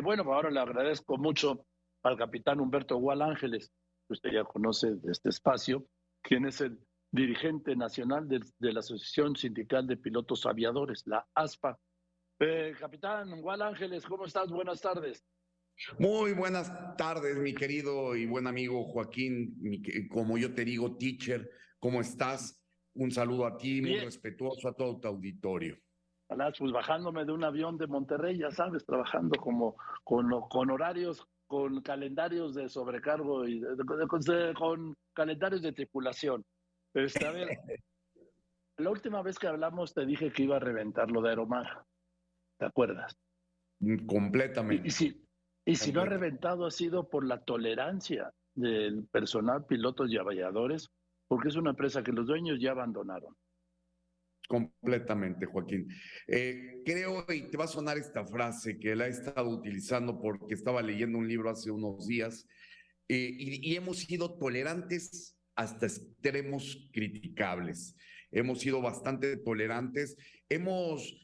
bueno, pues ahora le agradezco mucho al capitán Humberto Gual Ángeles, que usted ya conoce de este espacio, quien es el dirigente nacional de, la Asociación Sindical de Pilotos Aviadores, la ASPA. Eh, capitán Gual Ángeles, ¿cómo estás? Buenas tardes. Muy buenas tardes, mi querido y buen amigo Joaquín, como yo te digo, teacher, ¿cómo estás? Un saludo a ti, muy respetuoso a todo tu auditorio. Pues bajándome de un avión de Monterrey, ya sabes, trabajando como con, con horarios, con calendarios de sobrecargo y con calendarios de tripulación. Este, a ver, la última vez que hablamos te dije que iba a reventar lo de Aeromar. ¿Te acuerdas? Mm, completamente. Y, si, y si no ha reventado ha sido por la tolerancia del personal, pilotos y avalladores, porque es una empresa que los dueños ya abandonaron. Completamente, Joaquín. Eh, creo, y te va a sonar esta frase que la he estado utilizando porque estaba leyendo un libro hace unos días, eh, y, hemos sido tolerantes hasta extremos criticables. Hemos sido bastante tolerantes. Hemos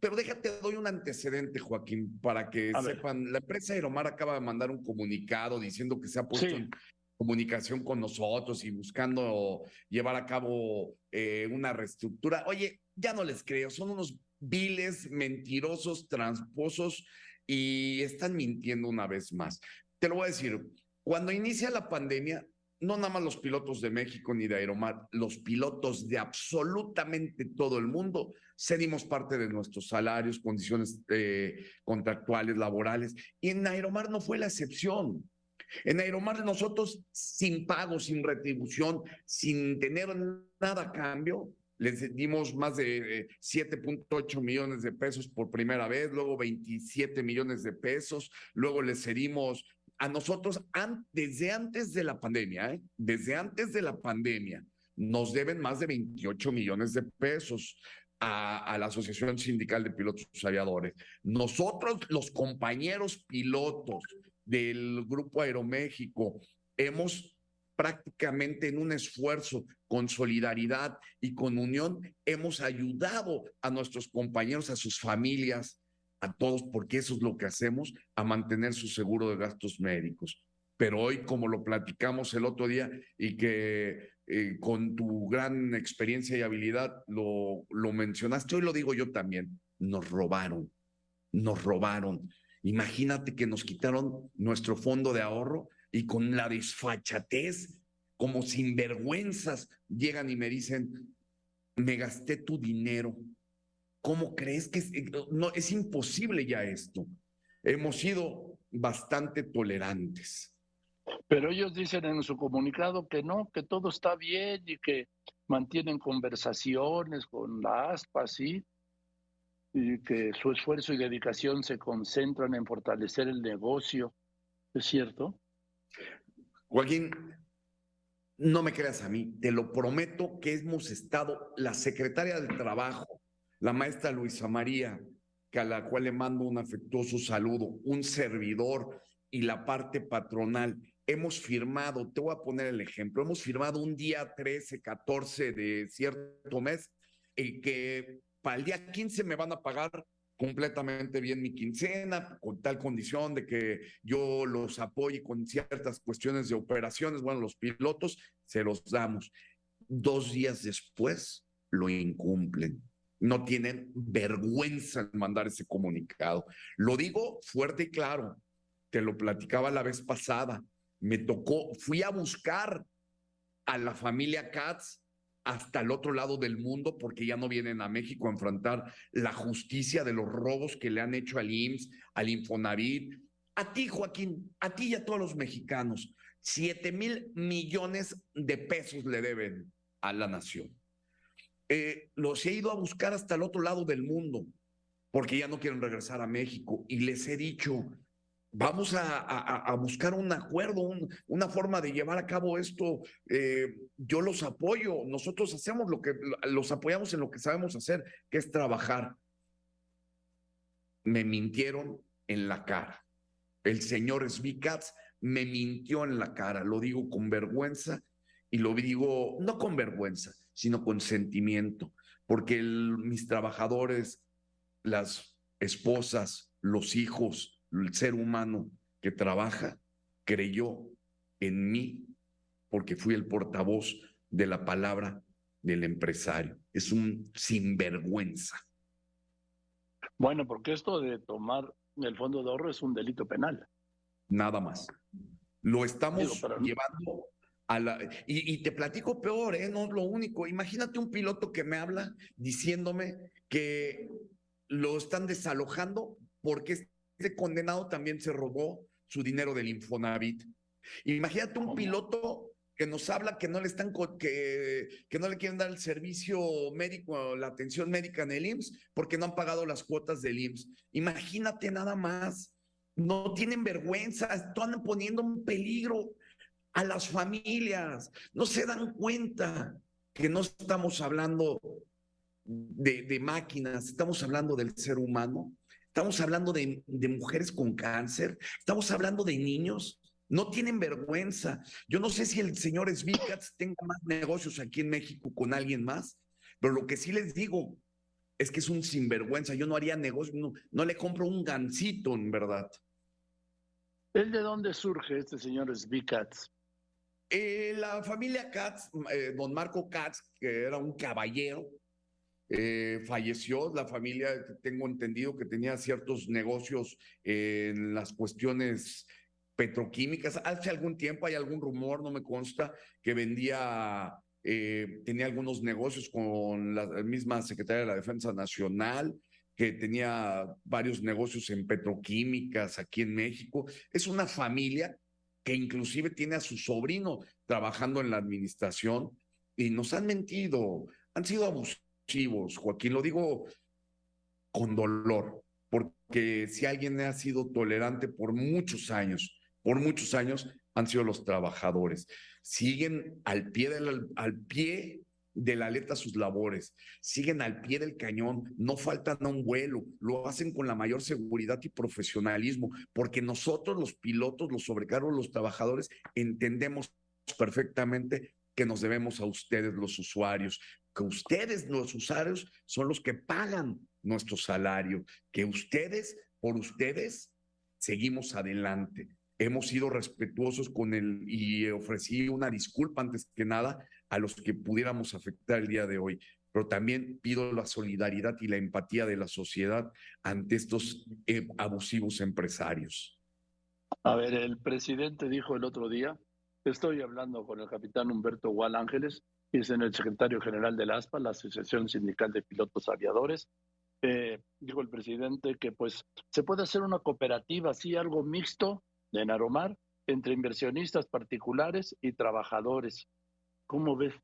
pero déjate, doy un antecedente, Joaquín, para que sepan. La empresa Aeromar acaba de mandar un comunicado diciendo que se ha puesto en comunicación con nosotros y buscando llevar a cabo eh, una reestructura. Oye, ya no les creo, son unos viles, mentirosos, transposos y están mintiendo una vez más. Te lo voy a decir, cuando inicia la pandemia, no nada más los pilotos de México ni de Aeromar, los pilotos de absolutamente todo el mundo cedimos parte de nuestros salarios, condiciones eh, contractuales, laborales, y en Aeromar no fue la excepción. En Aeromar nosotros sin pago, sin retribución, sin tener nada a cambio, les dimos más de 7.8 millones de pesos por primera vez, luego 27 millones de pesos, luego les cedimos a nosotros desde antes de la pandemia, ¿eh? desde antes de la pandemia, nos deben más de 28 millones de pesos. A, a, la Asociación Sindical de Pilotos Aviadores. Nosotros, los compañeros pilotos, del Grupo Aeroméxico. Hemos prácticamente en un esfuerzo con solidaridad y con unión, hemos ayudado a nuestros compañeros, a sus familias, a todos, porque eso es lo que hacemos, a mantener su seguro de gastos médicos. Pero hoy, como lo platicamos el otro día y que eh, con tu gran experiencia y habilidad lo, lo mencionaste, hoy lo digo yo también, nos robaron, nos robaron. Imagínate que nos quitaron nuestro fondo de ahorro y con la desfachatez, como sinvergüenzas, llegan y me dicen, me gasté tu dinero. ¿Cómo crees que es, eh, no, es imposible ya esto? Hemos sido bastante tolerantes. Pero ellos dicen en su comunicado que no, que todo está bien y que mantienen conversaciones con la ASPA, sí, que su esfuerzo y dedicación se concentran en fortalecer el negocio. ¿Es cierto? Joaquín, no me creas a mí, te lo prometo que hemos estado, la secretaria del Trabajo, la maestra Luisa María, que a la cual le mando un afectuoso saludo, un servidor y la parte patronal, hemos firmado, te voy a poner el ejemplo, hemos firmado un día 13, 14 de cierto mes, el que para día 15 me van a pagar completamente bien mi quincena, con tal condición de que yo los apoye con ciertas cuestiones de operaciones, bueno, los pilotos se los damos. Dos días después lo incumplen. No tienen vergüenza en mandar ese comunicado. Lo digo fuerte y claro. Te lo platicaba la vez pasada. Me tocó, fui a buscar a la familia Katz hasta el otro lado del mundo porque ya no vienen a México a enfrentar la justicia de los robos que le han hecho al IMSS, al Infonavit. A ti, Joaquín, a ti y a todos los mexicanos, siete mil millones de pesos le deben a la nación. Eh, los he ido a buscar hasta el otro lado del mundo porque ya no quieren regresar a México y les he dicho, vamos a, buscar un acuerdo, una forma de llevar a cabo esto. Eh, yo los apoyo, nosotros hacemos lo que, los apoyamos en lo que sabemos hacer, que es trabajar. Me mintieron en la cara. El señor Svikats me mintió en la cara, lo digo con vergüenza y lo digo no con vergüenza, sino con sentimiento, porque mis trabajadores, las esposas, los hijos, el ser humano que trabaja creyó en mí porque fui el portavoz de la palabra del empresario. Es un sinvergüenza. Bueno, porque esto de tomar el fondo de ahorro es un delito penal. Nada más. Lo estamos llevando a la... Y, y, te platico peor, ¿eh? No es lo único. Imagínate un piloto que me habla diciéndome que lo están desalojando porque este condenado también se robó su dinero del Infonavit. Imagínate un piloto que nos habla que no le están que, que no le quieren dar el servicio médico, la atención médica en el IMSS porque no han pagado las cuotas del IMSS. Imagínate nada más. No tienen vergüenza, están poniendo en peligro a las familias. No se dan cuenta que no estamos hablando de, de máquinas, estamos hablando del ser humano. Estamos hablando de, de, mujeres con cáncer, estamos hablando de niños no tienen vergüenza. Yo no sé si el señor Svikats tenga más negocios aquí en México con alguien más, pero lo que sí les digo es que es un sinvergüenza. Yo no haría negocio, no, le compro un gancito, en verdad. ¿El de dónde surge este señor Svikats? Eh, la familia Katz, eh, don Marco Katz, que era un caballero, eh, falleció. La familia, tengo entendido que tenía ciertos negocios en las cuestiones petroquímicas. Hace algún tiempo hay algún rumor, no me consta, que vendía, eh, tenía algunos negocios con la misma Secretaría de la Defensa Nacional, que tenía varios negocios en petroquímicas aquí en México. Es una familia que inclusive tiene a su sobrino trabajando en la administración y nos han mentido, han sido Joaquín, lo digo con dolor, porque si alguien ha sido tolerante por muchos años, por muchos años han sido los trabajadores. Siguen al pie, del, al pie de la aleta sus labores, siguen al pie del cañón, no faltan a un vuelo, lo hacen con la mayor seguridad y profesionalismo, porque nosotros los pilotos, los sobrecargos, los trabajadores, entendemos perfectamente que nos debemos a ustedes los usuarios, que ustedes los usuarios son los que pagan nuestro salario, que ustedes, por ustedes, seguimos adelante hemos sido respetuosos con él y ofrecí una disculpa antes que nada a los que pudiéramos afectar el día de hoy. Pero también pido la solidaridad y la empatía de la sociedad ante estos eh, abusivos empresarios. A ver, el presidente dijo el otro día, estoy hablando con el capitán Humberto Gual Ángeles, es el secretario general de la ASPA, la Asociación Sindical de Pilotos Aviadores, eh, dijo el presidente que pues se puede hacer una cooperativa, así algo mixto, de Naromar entre inversionistas particulares y trabajadores. ¿Cómo ves?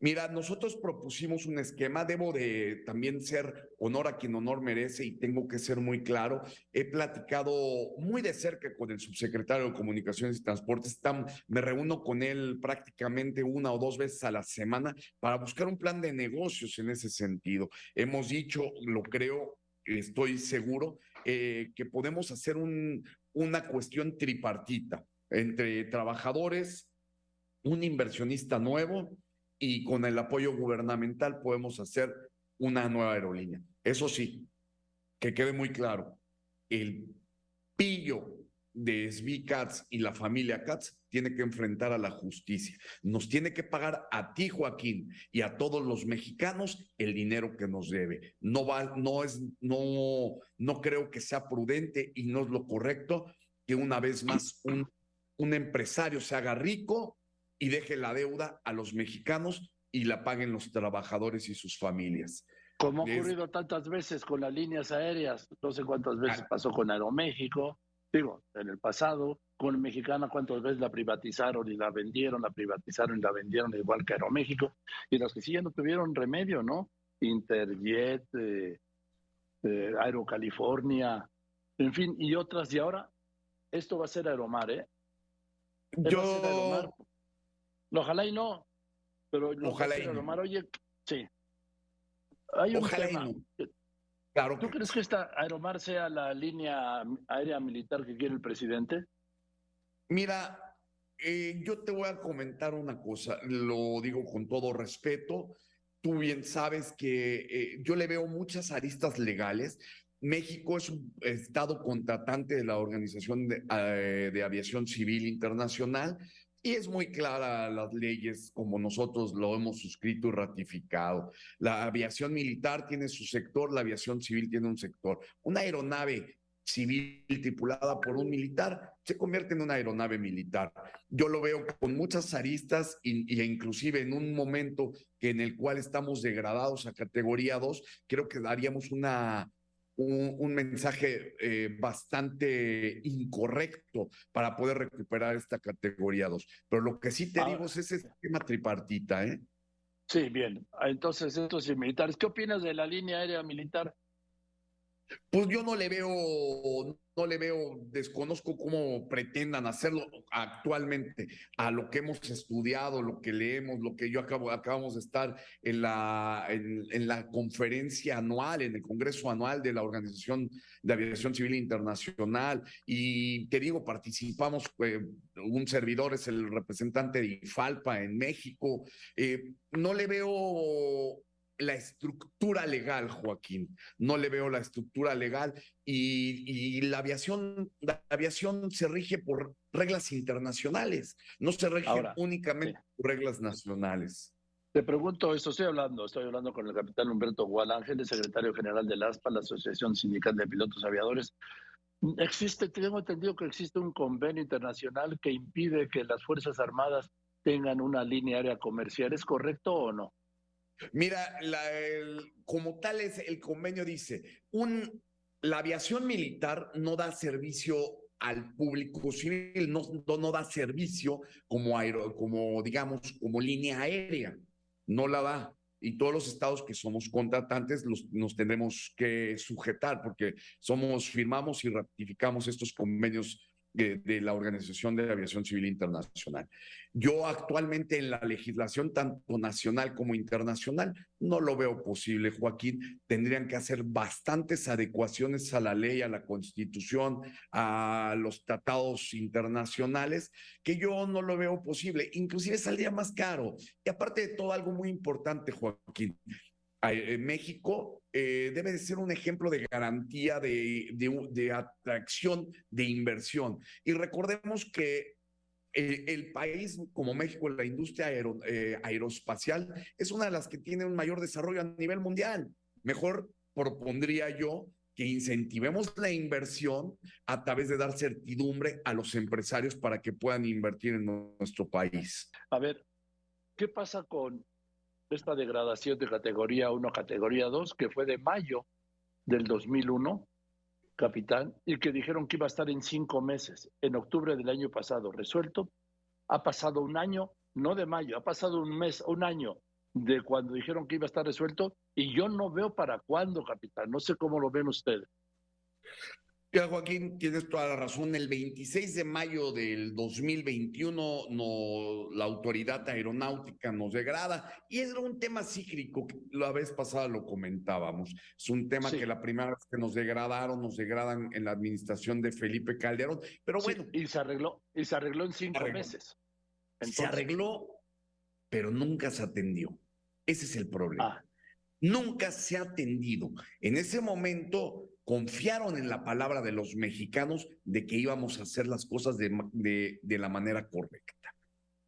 Mira, nosotros propusimos un esquema, debo de también ser honor a quien honor merece y tengo que ser muy claro. He platicado muy de cerca con el subsecretario de Comunicaciones y Transportes, me reúno con él prácticamente una o dos veces a la semana para buscar un plan de negocios en ese sentido. Hemos dicho, lo creo, estoy seguro, eh, que podemos hacer un, una cuestión tripartita entre trabajadores, un inversionista nuevo y con el apoyo gubernamental podemos hacer una nueva aerolínea. Eso sí, que quede muy claro, el pillo de SB Katz y la familia Katz tiene que enfrentar a la justicia. Nos tiene que pagar a ti, Joaquín, y a todos los mexicanos el dinero que nos debe. No va, no es, no, no creo que sea prudente y no es lo correcto que una vez más un, un empresario se haga rico y deje la deuda a los mexicanos y la paguen los trabajadores y sus familias. Como ha ocurrido tantas veces con las líneas aéreas, no sé cuántas veces ah. pasó con Aeroméxico, digo, en el pasado, con Mexicana, cuántas veces la privatizaron y la vendieron, la privatizaron y la vendieron igual que Aeroméxico, y las que siguen no tuvieron remedio, ¿no? Interjet, eh, eh, Aerocalifornia, en fin, y otras, y ahora esto va a ser Aeromar, ¿eh? Yo... Ojalá y no, pero ojalá y Aeromar, oye, sí. Hay un ojalá tema. Y no. Claro ¿Tú crees que esta Aeromar sea la línea aérea militar que quiere el presidente? Mira, eh, yo te voy a comentar una cosa, lo digo con todo respeto. Tú bien sabes que eh, yo le veo muchas aristas legales, México es un estado contratante de la Organización de, eh, de, Aviación Civil Internacional y es muy clara las leyes como nosotros lo hemos suscrito y ratificado. La aviación militar tiene su sector, la aviación civil tiene un sector. Una aeronave civil tripulada por un militar se convierte en una aeronave militar. Yo lo veo con muchas aristas e inclusive en un momento en el cual estamos degradados a categoría 2, creo que daríamos una, un, mensaje eh, bastante incorrecto para poder recuperar esta categoría 2. Pero lo que sí te digo es ese esquema tripartita, ¿eh? Sí, bien. Entonces, estos militares, ¿qué opinas de la línea aérea militar? Pues yo no le veo, no le veo, desconozco cómo pretendan hacerlo actualmente a lo que hemos estudiado, lo que leemos, lo que yo acabo, acabamos de estar en la, en, la conferencia anual, en el Congreso Anual de la Organización de Aviación Civil Internacional. Y te digo, participamos, eh, un servidor es el representante de IFALPA en México. Eh, no le veo la estructura legal, Joaquín. No le veo la estructura legal y, la aviación, la aviación se rige por reglas internacionales, no se rige únicamente por reglas nacionales. Te pregunto esto, estoy hablando, estoy hablando con el capitán Humberto Gualángel, secretario general del ASPA, la Asociación Sindical de Pilotos Aviadores. Existe, tengo entendido que existe un convenio internacional que impide que las Fuerzas Armadas tengan una línea aérea comercial, ¿es correcto o no? Mira, como tal es el convenio dice, la aviación militar no da servicio al público civil, no, da servicio como, aero, como, digamos, como línea aérea, no la da. Y todos los estados que somos contratantes nos tendremos que sujetar porque somos, firmamos y ratificamos estos convenios de, la Organización de Aviación Civil Internacional. Yo actualmente en la legislación, tanto nacional como internacional, no lo veo posible, Joaquín. Tendrían que hacer bastantes adecuaciones a la ley, a la constitución, a los tratados internacionales, que yo no lo veo posible. Inclusive saldría más caro. Y aparte de todo, algo muy importante, Joaquín. México eh, debe de ser un ejemplo de garantía de, de, atracción de inversión. Y recordemos que el, país como México, la industria eh, aeroespacial, es una de las que tiene un mayor desarrollo a nivel mundial. Mejor propondría yo que incentivemos la inversión a través de dar certidumbre a los empresarios para que puedan invertir en nuestro país. A ver, ¿qué pasa con esta degradación de categoría 1 a categoría 2, que fue de mayo del 2001, capitán, y que dijeron que iba a estar en cinco meses, en octubre del año pasado, resuelto. Ha pasado un año, no de mayo, ha pasado un mes, un año de cuando dijeron que iba a estar resuelto, y yo no veo para cuándo, capitán. No sé cómo lo ven ustedes. Joaquín, tienes toda la razón. El 26 de mayo del 2021 no, la autoridad aeronáutica nos degrada y era un tema cíclico, la vez pasada lo comentábamos. Es un tema que la primera vez que nos degradaron, nos degradan en la administración de Felipe Calderón, pero bueno. y se arregló, y se arregló en cinco meses. Se arregló, pero nunca se atendió. Ese es el problema. Ah. Nunca se ha atendido. En ese momento confiaron en la palabra de los mexicanos de que íbamos a hacer las cosas de, la manera correcta.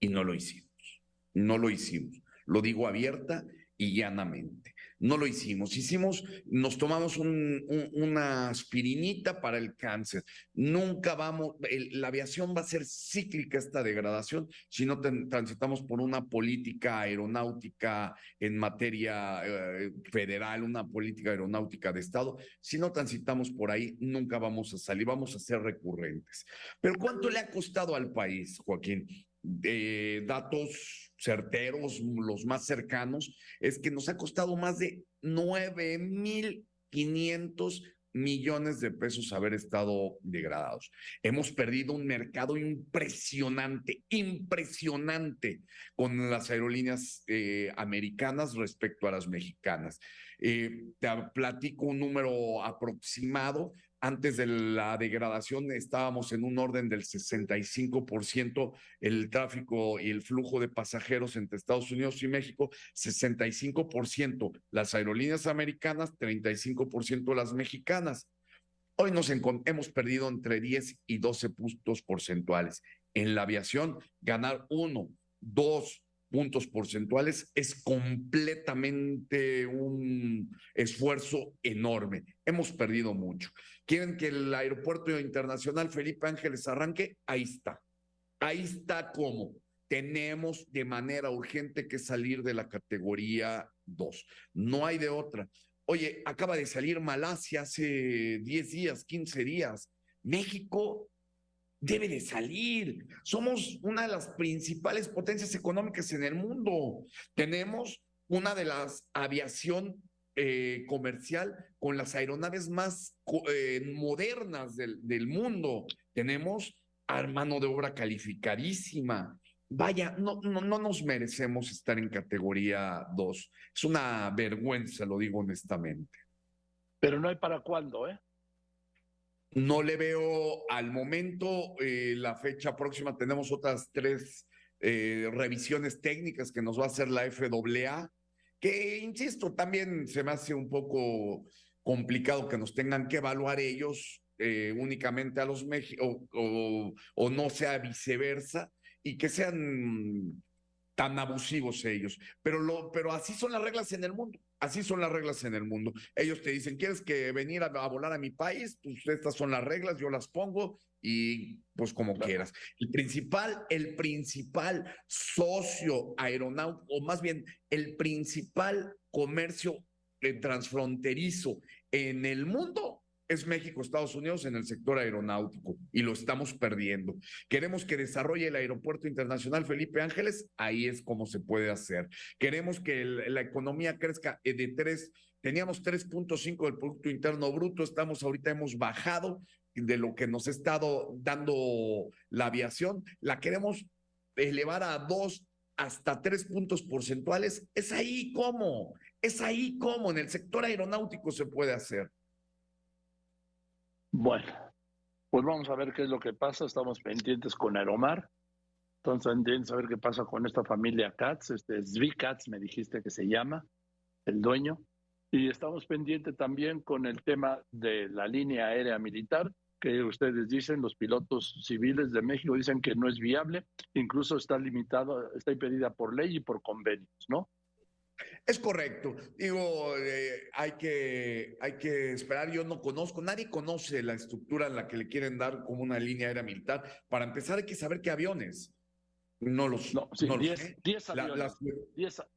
Y no lo hicimos. No lo hicimos. Lo digo abierta y llanamente. No lo hicimos. Hicimos, nos tomamos una aspirinita para el cáncer. Nunca vamos, la aviación va a ser cíclica esta degradación si no transitamos por una política aeronáutica en materia eh, federal, una política aeronáutica de Estado. Si no transitamos por ahí, nunca vamos a salir, vamos a ser recurrentes. Pero ¿cuánto le ha costado al país, Joaquín? de datos certeros, los más cercanos, es que nos ha costado más de 9.500 millones de pesos haber estado degradados. Hemos perdido un mercado impresionante, impresionante con las aerolíneas eh, americanas respecto a las mexicanas. Eh, te platico un número aproximado antes de la degradación estábamos en un orden del 65% el tráfico y el flujo de pasajeros entre Estados Unidos y México, 65% las aerolíneas americanas, 35% las mexicanas. Hoy nos hemos perdido entre 10 y 12 puntos porcentuales. En la aviación, ganar uno, dos, puntos porcentuales es completamente un esfuerzo enorme. Hemos perdido mucho. ¿Quieren que el aeropuerto internacional Felipe Ángeles arranque? Ahí está. Ahí está como. Tenemos de manera urgente que salir de la categoría 2. No hay de otra. Oye, acaba de salir Malasia hace 10 días, 15 días. México debe de salir. Somos una de las principales potencias económicas en el mundo. Tenemos una de las aviación eh, comercial con las aeronaves más eh, modernas del, del, mundo. Tenemos mano de obra calificadísima. Vaya, no, no, no nos merecemos estar en categoría 2. Es una vergüenza, lo digo honestamente. Pero no hay para cuándo, ¿eh? No le veo al momento, eh, la fecha próxima tenemos otras tres eh, revisiones técnicas que nos va a hacer la FAA, que insisto, también se me hace un poco complicado que nos tengan que evaluar ellos eh, únicamente a los México o, o, no sea viceversa y que sean tan abusivos ellos. Pero, lo, pero así son las reglas en el mundo. Así son las reglas en el mundo. Ellos te dicen, ¿quieres que venir a, volar a mi país? Pues estas son las reglas, yo las pongo y pues como quieras. El principal, el principal socio aeronáutico, o más bien el principal comercio eh, transfronterizo en el mundo es México, Estados Unidos en el sector aeronáutico y lo estamos perdiendo. Queremos que desarrolle el Aeropuerto Internacional Felipe Ángeles, ahí es como se puede hacer. Queremos que la economía crezca de tres, teníamos 3.5 del Producto Interno Bruto, estamos ahorita hemos bajado de lo que nos ha estado dando la aviación, la queremos elevar a dos hasta tres puntos porcentuales. Es ahí como, es ahí como en el sector aeronáutico se puede hacer. Bueno, pues vamos a ver qué es lo que pasa. Estamos pendientes con Aeromar. Entonces, pendientes a ver qué pasa con esta familia Katz. Este Zvi Katz, me dijiste que se llama, el dueño. Y estamos pendientes también con el tema de la línea aérea militar, que ustedes dicen, los pilotos civiles de México dicen que no es viable, incluso está limitado, está impedida por ley y por convenios, ¿no? Es correcto. Digo, eh, hay, que, hay que esperar. Yo no conozco, nadie conoce la estructura en la que le quieren dar como una línea aérea militar. Para empezar, hay que saber qué aviones. No los. No, aviones.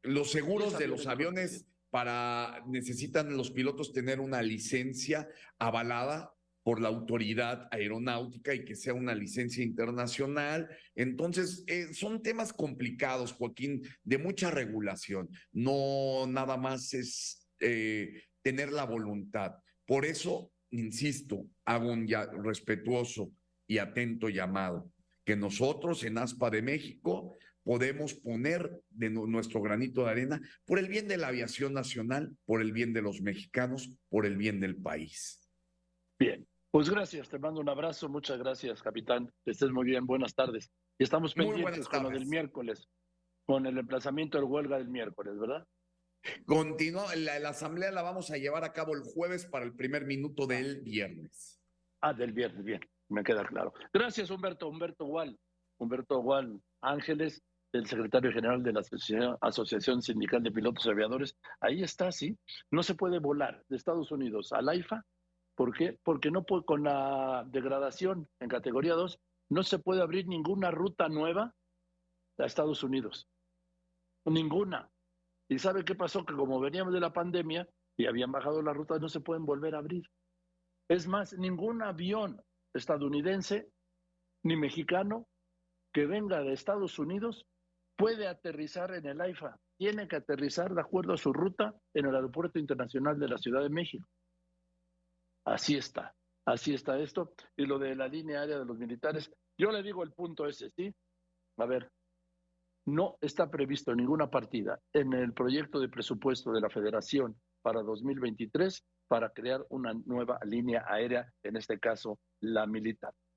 los seguros de los aviones para necesitan los pilotos tener una licencia avalada por la autoridad aeronáutica y que sea una licencia internacional. Entonces, eh, son temas complicados, Joaquín, de mucha regulación. No nada más es eh, tener la voluntad. Por eso, insisto, hago un respetuoso y atento llamado, que nosotros en ASPA de México podemos poner de nuestro granito de arena por el bien de la aviación nacional, por el bien de los mexicanos, por el bien del país. Bien, pues gracias, te mando un abrazo, muchas gracias, capitán. Que estés muy bien, buenas tardes. Y estamos pendientes con lo del miércoles, con el emplazamiento del huelga del miércoles, ¿verdad? Continúa, la, asamblea la vamos a llevar a cabo el jueves para el primer minuto del viernes. Ah, del viernes, bien, me queda claro. Gracias, Humberto, Humberto Gual, Humberto Gual Ángeles, el secretario general de la Asociación Sindical de Pilotos Aviadores. Ahí está, sí. No se puede volar de Estados Unidos al AIFA ¿Por qué? Porque no puede, con la degradación en categoría 2 no se puede abrir ninguna ruta nueva a Estados Unidos. Ninguna. ¿Y sabe qué pasó? Que como veníamos de la pandemia y habían bajado las rutas, no se pueden volver a abrir. Es más, ningún avión estadounidense ni mexicano que venga de Estados Unidos puede aterrizar en el AIFA. Tiene que aterrizar de acuerdo a su ruta en el Aeropuerto Internacional de la Ciudad de México. Así está, así está esto. Y lo de la línea aérea de los militares, yo le digo el punto ese, ¿sí? A ver, no está previsto ninguna partida en el proyecto de presupuesto de la Federación para 2023 para crear una nueva línea aérea, en este caso la militar.